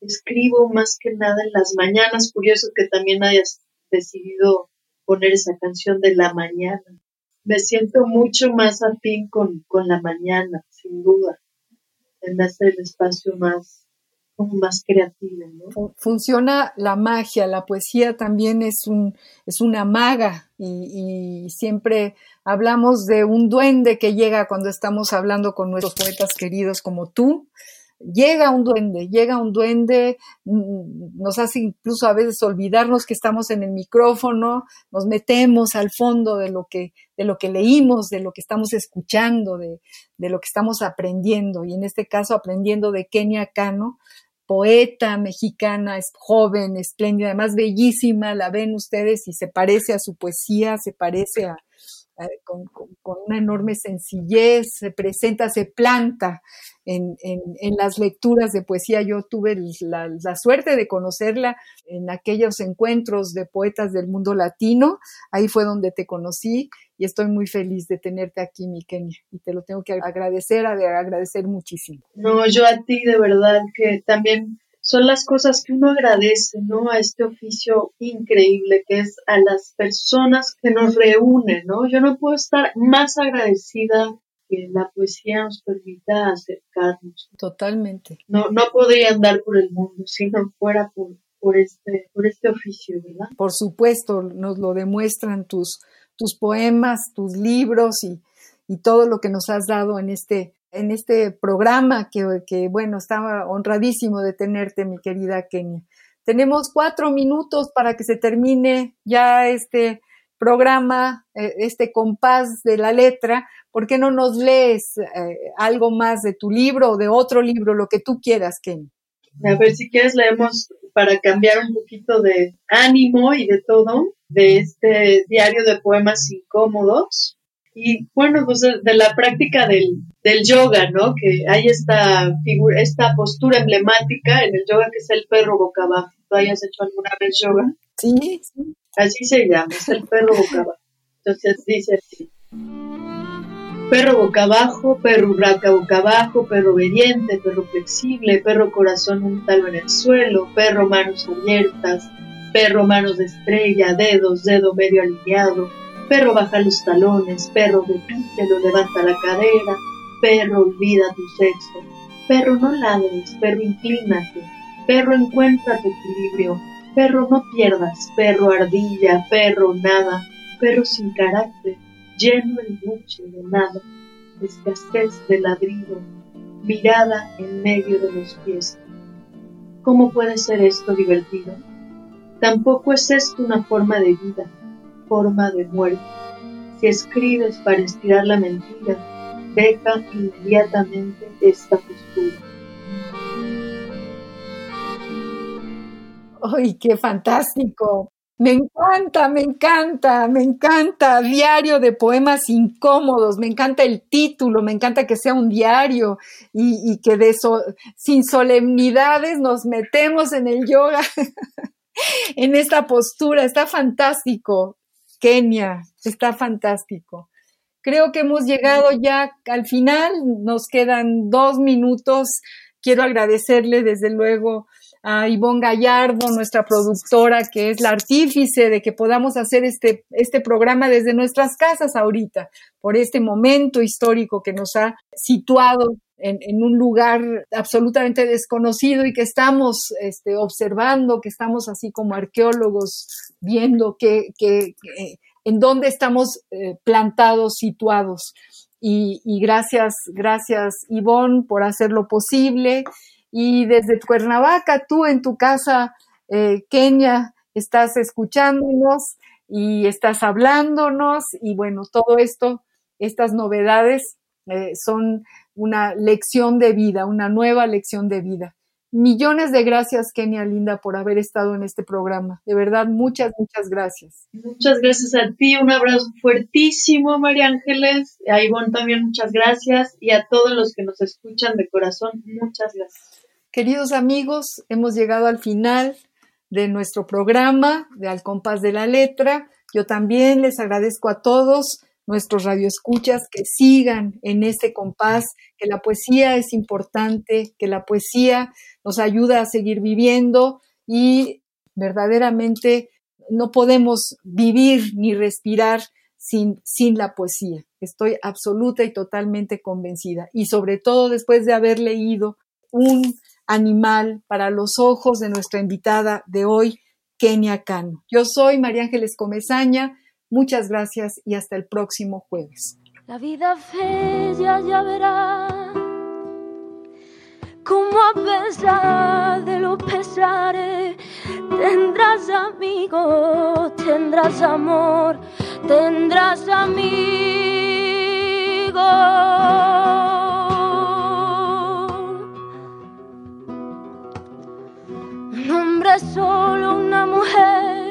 Speaker 1: escribo más que nada en las mañanas. Curioso que también hayas decidido poner esa canción de la mañana. Me siento mucho más afín con, con la mañana, sin duda. En hacer el espacio más, más creativo.
Speaker 2: Funciona la magia, la poesía también es, un, es una maga y, y, siempre hablamos de un duende que llega cuando estamos hablando con nuestros poetas queridos como tú llega un duende, llega un duende, mm, nos hace incluso a veces olvidarnos que estamos en el micrófono, nos metemos al fondo de lo que, de lo que leímos, de lo que estamos escuchando, de, de lo que estamos aprendiendo, y en este caso aprendiendo de Kenia Cano, poeta mexicana, es joven, espléndida, además bellísima, la ven ustedes y se parece a su poesía, se parece a, con, una enorme sencillez, se presenta, se planta en, las lecturas de poesía. Yo tuve la, suerte de conocerla en aquellos encuentros de poetas del mundo latino. Ahí fue donde te conocí y estoy muy feliz de tenerte aquí, mi Kenia. Y te lo tengo que agradecer, agradecer muchísimo.
Speaker 1: No, yo a ti de verdad que también son las cosas que uno agradece, ¿no? A este oficio increíble que es a las personas que nos reúnen, ¿no? Yo no puedo estar más agradecida que la poesía nos permita acercarnos.
Speaker 2: Totalmente.
Speaker 1: No, no podría andar por el mundo si no fuera por, por, este, por este oficio, ¿verdad?
Speaker 2: Por supuesto, nos lo demuestran tus, tus poemas, tus libros y, y todo lo que nos has dado en este en este programa que, bueno, estaba honradísimo de tenerte, mi querida Kenia. Tenemos cuatro minutos para que se termine ya este programa, eh, este compás de la letra. ¿Por qué no nos lees eh, algo más de tu libro o de otro libro, lo que tú quieras, Kenia?
Speaker 1: A ver, si quieres leemos para cambiar un poquito de ánimo y de todo de este diario de poemas incómodos y bueno, pues de, la práctica del, del, yoga, ¿no? Que hay esta figura, esta postura emblemática en el yoga que es el perro boca abajo. ¿Tú hayas hecho alguna vez yoga?
Speaker 2: Sí, sí.
Speaker 1: Así se llama, es el perro boca abajo. Entonces dice así. Perro boca abajo, perro braca boca abajo, perro obediente, perro flexible, perro corazón un talo en el suelo, perro manos abiertas, perro manos de estrella, dedos, dedo medio alineado, Perro baja los talones, perro lo levanta la cadera, perro olvida tu sexo. Perro no ladres, perro inclínate, perro encuentra tu equilibrio, perro no pierdas, perro ardilla, perro nada, perro sin carácter, lleno el buche de nada, escasez de ladrido, mirada en medio de los pies. ¿Cómo puede ser esto divertido? Tampoco es esto una forma de vida forma de muerte. Si escribes para estirar la mentira, deja inmediatamente esta postura.
Speaker 2: ¡Ay, qué fantástico! Me encanta, me encanta, me encanta. Diario de poemas incómodos, me encanta el título, me encanta que sea un diario y, que de sin solemnidades nos metemos en el yoga, en esta postura. Está fantástico. Kenia, está fantástico. Creo que hemos llegado ya al final, nos quedan dos minutos. Quiero agradecerle desde luego a Ivonne Gallardo, nuestra productora, que es la artífice de que podamos hacer este, este programa desde nuestras casas ahorita, por este momento histórico que nos ha situado en, un lugar absolutamente desconocido y que estamos este, observando, que estamos así como arqueólogos viendo que, en dónde estamos eh, plantados, situados. Y, y, gracias, gracias Ivonne por hacerlo posible y desde Cuernavaca, tú en tu casa, eh, Kenia, estás escuchándonos y estás hablándonos y bueno, todo esto, estas novedades eh, son una lección de vida, una nueva lección de vida. Millones de gracias, Kenia Linda, por haber estado en este programa. De verdad, muchas, muchas gracias.
Speaker 1: Muchas gracias a ti, un abrazo fuertísimo, María Ángeles. A Ivonne también muchas gracias y a todos los que nos escuchan de corazón, muchas gracias.
Speaker 2: Queridos amigos, hemos llegado al final de nuestro programa de Al compás de la letra. Yo también les agradezco a todos nuestros radioescuchas que sigan en este compás, que la poesía es importante, que la poesía nos ayuda a seguir viviendo y verdaderamente no podemos vivir ni respirar sin, sin la poesía. Estoy absoluta y totalmente convencida. Y sobre todo después de haber leído un animal para los ojos de nuestra invitada de hoy, Kenia Cano. Yo soy María Ángeles Comezaña. Muchas gracias y hasta el próximo jueves.
Speaker 4: La vida bella ya verá como a pesar de los pesares tendrás amigos, tendrás amor, tendrás amigos. solo una mujer,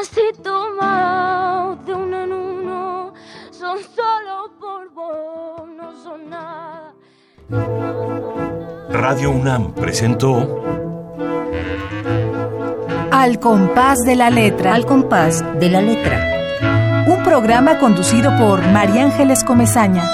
Speaker 4: así tomado de uno en uno, son solo polvo, no son nada.
Speaker 6: Radio UNAM presentó
Speaker 3: Al compás de la letra.
Speaker 5: Al compás de la letra.
Speaker 3: Un programa conducido por María Ángeles Comezaña.